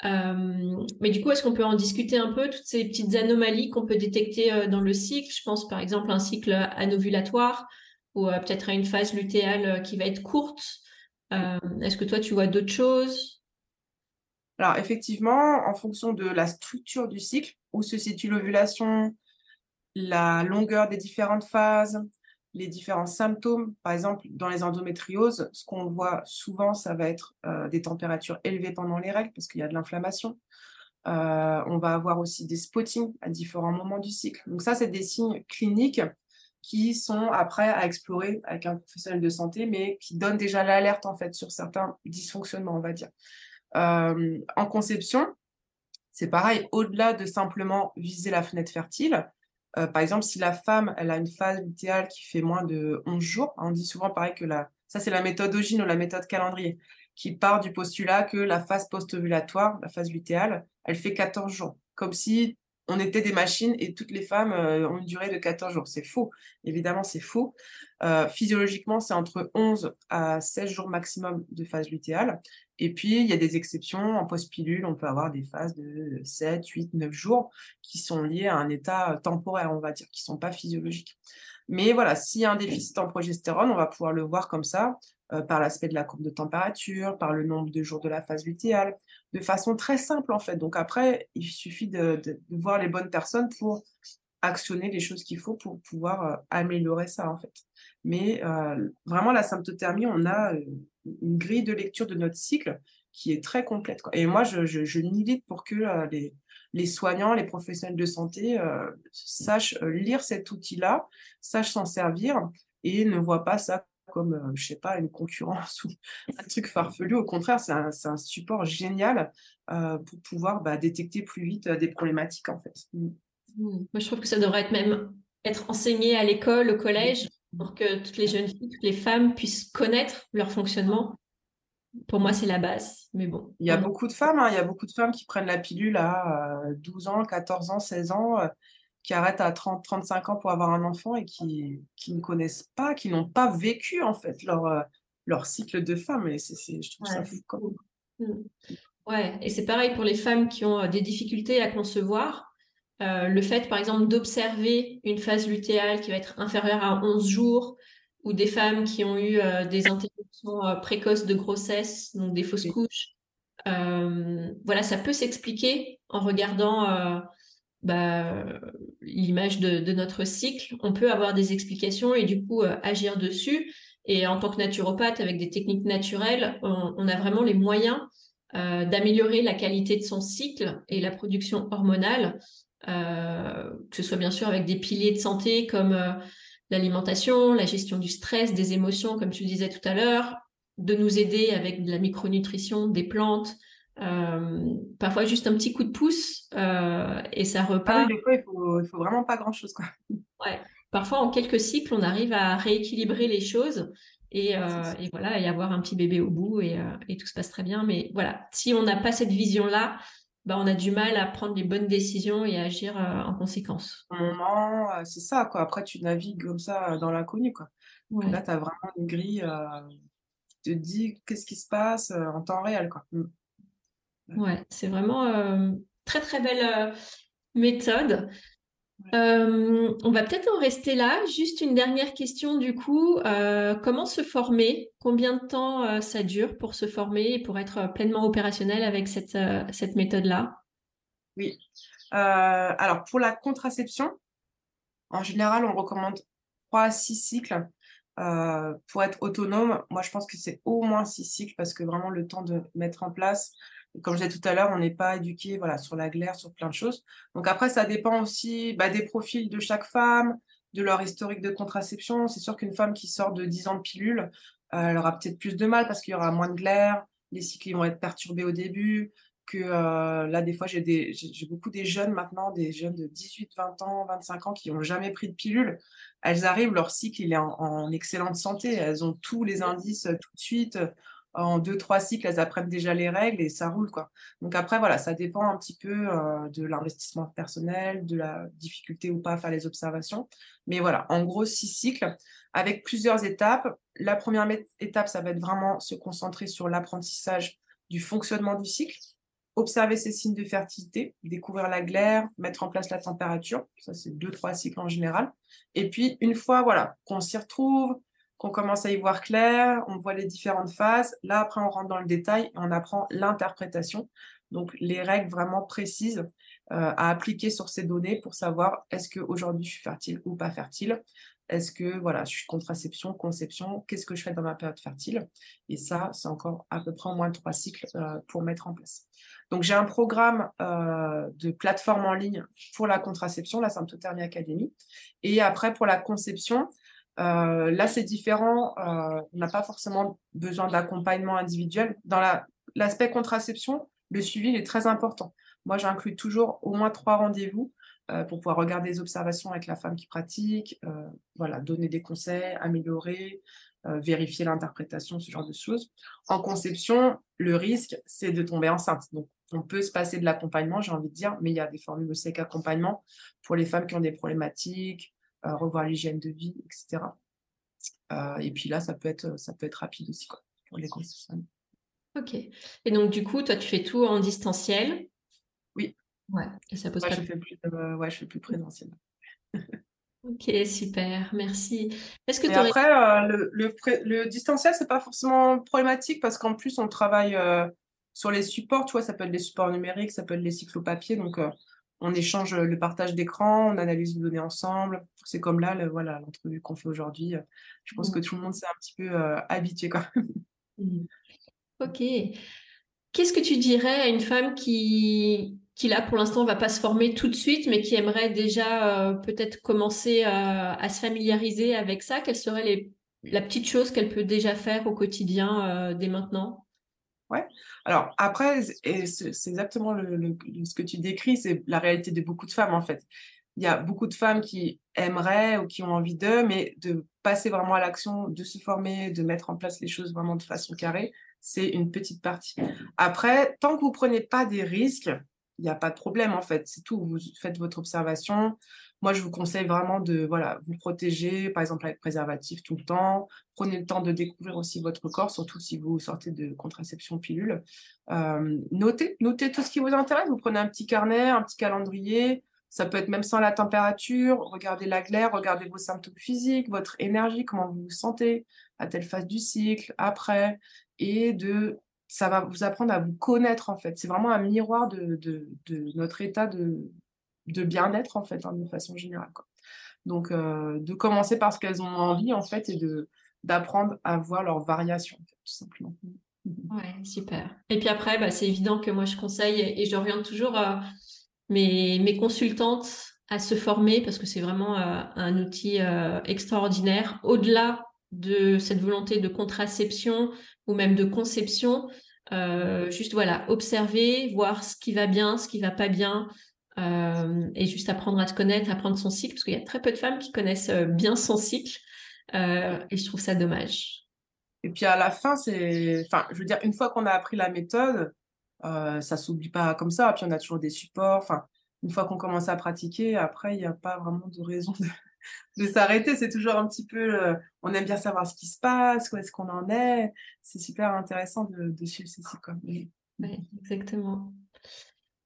Speaker 1: mais du coup, est-ce qu'on peut en discuter un peu, toutes ces petites anomalies qu'on peut détecter dans le cycle? Je pense par exemple à un cycle anovulatoire ou peut-être à une phase lutéale qui va être courte. est-ce que toi, tu vois d'autres choses?
Speaker 2: Alors effectivement, en fonction de la structure du cycle, où se situe l'ovulation, la longueur des différentes phases, les différents symptômes, par exemple dans les endométrioses, ce qu'on voit souvent, ça va être euh, des températures élevées pendant les règles parce qu'il y a de l'inflammation. Euh, on va avoir aussi des spottings à différents moments du cycle. Donc ça, c'est des signes cliniques qui sont après à explorer avec un professionnel de santé, mais qui donnent déjà l'alerte en fait sur certains dysfonctionnements, on va dire. Euh, en conception, c'est pareil, au-delà de simplement viser la fenêtre fertile, euh, par exemple, si la femme elle a une phase lutéale qui fait moins de 11 jours, hein, on dit souvent pareil que la, ça c'est la méthode Ogine ou la méthode calendrier, qui part du postulat que la phase post-ovulatoire, la phase lutéale, elle fait 14 jours. Comme si on était des machines et toutes les femmes euh, ont une durée de 14 jours. C'est faux. Évidemment, c'est faux. Euh, physiologiquement, c'est entre 11 à 16 jours maximum de phase lutéale. Et puis, il y a des exceptions. En post-pilule, on peut avoir des phases de 7, 8, 9 jours qui sont liées à un état temporaire, on va dire, qui ne sont pas physiologiques. Mais voilà, s'il y a un déficit en progestérone, on va pouvoir le voir comme ça. Euh, par l'aspect de la courbe de température, par le nombre de jours de la phase lutéale, de façon très simple en fait. Donc après, il suffit de, voir les bonnes personnes pour actionner les choses qu'il faut pour pouvoir euh, améliorer ça en fait. Mais euh, vraiment la symptothermie, on a une grille de lecture de notre cycle qui est très complète. Et moi, je, je, milite pour que les, les, soignants, les professionnels de santé sachent lire cet outil-là, sachent s'en servir et ne voient pas ça comme, euh, je sais pas, une concurrence ou un truc farfelu. Au contraire, c'est un, un, support génial euh, pour pouvoir bah, détecter plus vite euh, des problématiques, en fait.
Speaker 1: Mmh. Mmh. Moi, je trouve que ça devrait être même être enseigné à l'école, au collège, pour que toutes les jeunes filles, toutes les femmes puissent connaître leur fonctionnement. Pour moi, c'est la base, mais bon.
Speaker 2: Il y a beaucoup de femmes, hein, il y a beaucoup de femmes qui prennent la pilule à 12 ans, 14 ans, 16 ans qui arrêtent à 30, 35 ans pour avoir un enfant et qui, qui ne connaissent pas, qui n'ont pas vécu en fait leur, euh, leur cycle de femme. Et c'est, je trouve ça fou quand
Speaker 1: même. Mmh. Ouais, et c'est pareil pour les femmes qui ont euh, des difficultés à concevoir. Euh, le fait, par exemple, d'observer une phase lutéale qui va être inférieure à 11 jours, ou des femmes qui ont eu des interruptions précoces de grossesse, donc des fausses couches. voilà, ça peut s'expliquer en regardant bah, l'image de, notre cycle, on peut avoir des explications et du coup euh, agir dessus. Et en tant que naturopathe, avec des techniques naturelles, on, a vraiment les moyens euh, d'améliorer la qualité de son cycle et la production hormonale, euh, que ce soit bien sûr avec des piliers de santé comme l'alimentation, la gestion du stress, des émotions, comme tu disais tout à l'heure, de nous aider avec de la micronutrition, des plantes, euh, parfois juste un petit coup de pouce euh, et ça repart. Ah
Speaker 2: oui, des fois, il faut, il faut vraiment pas grand-chose. Quoi.
Speaker 1: Ouais. Parfois, en quelques cycles, on arrive à rééquilibrer les choses et, euh, et voilà, et avoir un petit bébé au bout et, et, tout se passe très bien. Mais voilà, si on n'a pas cette vision-là, bah, on a du mal à prendre les bonnes décisions et à agir en conséquence.
Speaker 2: moment, c'est ça. Quoi. Après, tu navigues comme ça dans l'inconnu. Quoi. Là, tu as vraiment une grille qui te dit qu'est-ce qui se passe en temps réel. Quoi. Mm.
Speaker 1: Ouais, c'est vraiment euh, très très belle euh, méthode. Euh, on va peut-être en rester là. Juste une dernière question du coup. comment se former? Combien de temps ça dure pour se former et pour être pleinement opérationnel avec cette, cette méthode-là?
Speaker 2: Oui. alors pour la contraception, en général, on recommande 3 à 6 cycles. pour être autonome, moi je pense que c'est au moins 6 cycles parce que vraiment le temps de mettre en place, comme je disais tout à l'heure, on n'est pas éduqué voilà, sur la glaire, sur plein de choses. Donc après, ça dépend aussi bah, des profils de chaque femme, de leur historique de contraception. C'est sûr qu'une femme qui sort de 10 ans de pilule, euh, elle aura peut-être plus de mal parce qu'il y aura moins de glaire, les cycles vont être perturbés au début, que euh, là, des fois, j'ai, des, j'ai, beaucoup des jeunes maintenant, des jeunes de 18, 20 ans, 25 ans qui n'ont jamais pris de pilule. Elles arrivent, leur cycle, il est en, en excellente santé. Elles ont tous les indices tout de suite en deux, trois cycles, elles apprennent déjà les règles et ça roule. quoi. Donc après, voilà, ça dépend un petit peu euh, de l'investissement personnel, de la difficulté ou pas à faire les observations. Mais voilà, en gros, six cycles avec plusieurs étapes. La première étape, ça va être vraiment se concentrer sur l'apprentissage du fonctionnement du cycle, observer ses signes de fertilité, découvrir la glaire, mettre en place la température. Ça, c'est deux, trois cycles en général. Et puis, une fois voilà, qu'on s'y retrouve, qu'on commence à y voir clair, on voit les différentes phases. Là, après, on rentre dans le détail on apprend l'interprétation, donc les règles vraiment précises euh, à appliquer sur ces données pour savoir est-ce qu'aujourd'hui je suis fertile ou pas fertile. Est-ce que voilà, je suis contraception, conception, qu'est-ce que je fais dans ma période fertile? Et ça, c'est encore à peu près au moins trois cycles euh, pour mettre en place. Donc j'ai un programme euh, de plateforme en ligne pour la contraception, la Symptothermie Academy. Et après, pour la conception, euh, là, c'est différent. Euh, on n'a pas forcément besoin d'accompagnement individuel. Dans l'aspect contraception, le suivi est très important. Moi, j'inclus toujours au moins trois rendez-vous euh, pour pouvoir regarder les observations avec la femme qui pratique, voilà, donner des conseils, améliorer, vérifier l'interprétation, ce genre de choses. En conception, le risque, c'est de tomber enceinte. Donc, on peut se passer de l'accompagnement, j'ai envie de dire, mais il y a des formules aussi avec accompagnement pour les femmes qui ont des problématiques, revoir l'hygiène de vie, etc. Euh, et puis là, ça peut être, ça peut être rapide aussi quoi, pour les conceptions.
Speaker 1: Ok. Et donc, du coup, toi, tu fais tout en distanciel?
Speaker 2: Oui.
Speaker 1: Ouais. Et ça pose
Speaker 2: pas je fais plus, ouais, je fais plus présentiel.
Speaker 1: ok, super. Merci. Est-ce que
Speaker 2: après, euh, le, le, le, distanciel, c'est pas forcément problématique parce qu'en plus, on travaille euh, sur les supports. Tu vois, ça peut être les supports numériques, ça peut être les cycles papier. Donc, on échange le partage d'écran, on analyse les données ensemble. C'est comme là, le, voilà, l'entrevue qu'on fait aujourd'hui. Je pense que mmh. tout le monde s'est un petit peu euh, habitué. Quoi.
Speaker 1: Mmh. Ok. Qu'est-ce que tu dirais à une femme qui, qui là, pour l'instant, ne va pas se former tout de suite, mais qui aimerait déjà euh, peut-être commencer à se familiariser avec ça? Quelle serait les, la petite chose qu'elle peut déjà faire au quotidien euh, dès maintenant?
Speaker 2: Alors après, c'est exactement ce que tu décris, c'est la réalité de beaucoup de femmes en fait. Il y a beaucoup de femmes qui aimeraient ou qui ont envie d'eux, mais de passer vraiment à l'action, de se former, de mettre en place les choses vraiment de façon carrée, c'est une petite partie. Après, tant que vous prenez pas des risques, il n'y a pas de problème en fait. C'est tout. Vous faites votre observation. Moi, je vous conseille vraiment de voilà, vous protéger, par exemple avec préservatif tout le temps. Prenez le temps de découvrir aussi votre corps, surtout si vous sortez de contraception pilule. Euh, notez, notez tout ce qui vous intéresse. Vous prenez un petit carnet, un petit calendrier. Ça peut être même sans la température. Regardez la glaire, regardez vos symptômes physiques, votre énergie, comment vous vous sentez à telle phase du cycle, après, et de ça va vous apprendre à vous connaître en fait. C'est vraiment un miroir de, de, notre état de, de bien-être en fait, hein, de façon générale. Donc, euh, de commencer par ce qu'elles ont envie en fait et d'apprendre à voir leurs variations, tout simplement.
Speaker 1: Ouais, super. Et puis après, bah, c'est évident que moi je conseille et j'oriente toujours euh, mes, consultantes à se former parce que c'est vraiment euh, un outil extraordinaire. Au-delà de cette volonté de contraception ou même de conception, juste voilà, observer, voir ce qui va bien, ce qui va pas bien, euh, et juste apprendre à se connaître, apprendre son cycle, parce qu'il y a très peu de femmes qui connaissent euh, bien son cycle, et je trouve ça dommage.
Speaker 2: Et puis à la fin, c'est, enfin, je veux dire, une fois qu'on a appris la méthode, ça s'oublie pas comme ça. Puis on a toujours des supports. Enfin, une fois qu'on commence à pratiquer, après, il n'y a pas vraiment de raison de, de s'arrêter. C'est toujours un petit peu, euh, on aime bien savoir ce qui se passe, où est-ce qu'on en est. C'est super intéressant de, suivre ceci. Quoi.
Speaker 1: Oui, exactement.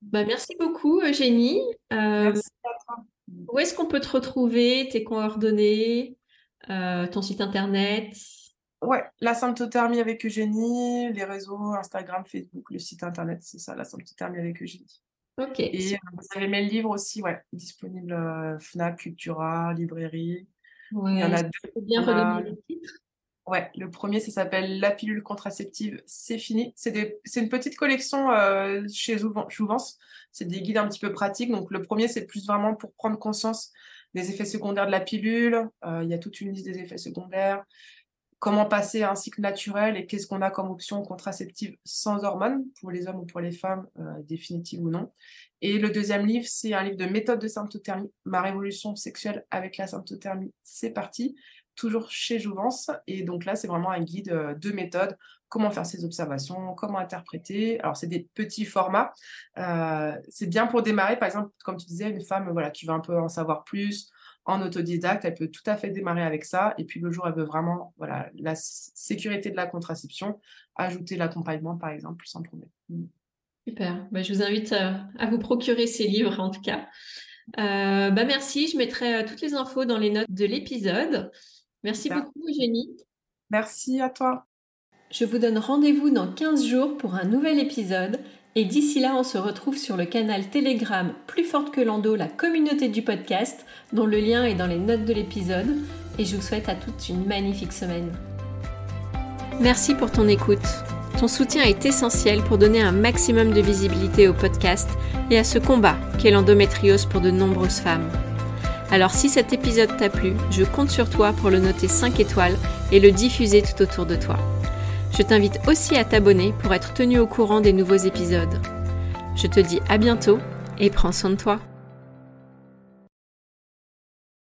Speaker 1: Bah, merci beaucoup, Eugénie. Euh, merci à toi. Où est-ce qu'on peut te retrouver, tes coordonnées, euh, ton site internet?
Speaker 2: Ouais, la symptothermie avec Eugénie, les réseaux Instagram, Facebook, le site internet, c'est ça, la symptothermie avec Eugénie.
Speaker 1: Ok.
Speaker 2: Et euh, vous avez mes livres aussi, ouais, disponibles Fnac, Cultura, librairie.
Speaker 1: Ouais, Il y en a deux. Bien redonner le titre.
Speaker 2: Ouais, le premier, ça s'appelle La pilule contraceptive, c'est fini. C'est une petite collection euh, chez Jouvence. C'est des guides un petit peu pratiques. Donc, le premier, c'est plus vraiment pour prendre conscience des effets secondaires de la pilule. il y a toute une liste des effets secondaires comment passer à un cycle naturel et qu'est-ce qu'on a comme option contraceptive sans hormones pour les hommes ou pour les femmes, euh, définitive ou non. Et le deuxième livre, c'est un livre de méthode de symptothermie, ma révolution sexuelle avec la symptothermie, c'est parti, toujours chez Jouvence. Et donc là, c'est vraiment un guide euh, de méthode, comment faire ses observations, comment interpréter. Alors, c'est des petits formats. Euh, c'est bien pour démarrer, par exemple, comme tu disais, une femme voilà, qui veut un peu en savoir plus, en autodidacte, elle peut tout à fait démarrer avec ça. Et puis le jour, elle veut vraiment voilà, la sécurité de la contraception, ajouter l'accompagnement, par exemple, sans problème. Mm.
Speaker 1: Super. Bah, je vous invite euh, à, vous procurer ces livres, en tout cas. Bah merci. Je mettrai toutes les infos dans les notes de l'épisode. Merci beaucoup, Eugénie.
Speaker 2: Merci à toi.
Speaker 1: Je vous donne rendez-vous dans 15 jours pour un nouvel épisode. Et d'ici là, on se retrouve sur le canal Telegram Plus Forte que Lando, la communauté du podcast, dont le lien est dans les notes de l'épisode. Et je vous souhaite à toutes une magnifique semaine. Merci pour ton écoute. Ton soutien est essentiel pour donner un maximum de visibilité au podcast et à ce combat qu'est l'endométriose pour de nombreuses femmes. Alors si cet épisode t'a plu, je compte sur toi pour le noter 5 étoiles et le diffuser tout autour de toi. Je t'invite aussi à t'abonner pour être tenu au courant des nouveaux épisodes. Je te dis à bientôt et prends soin de toi.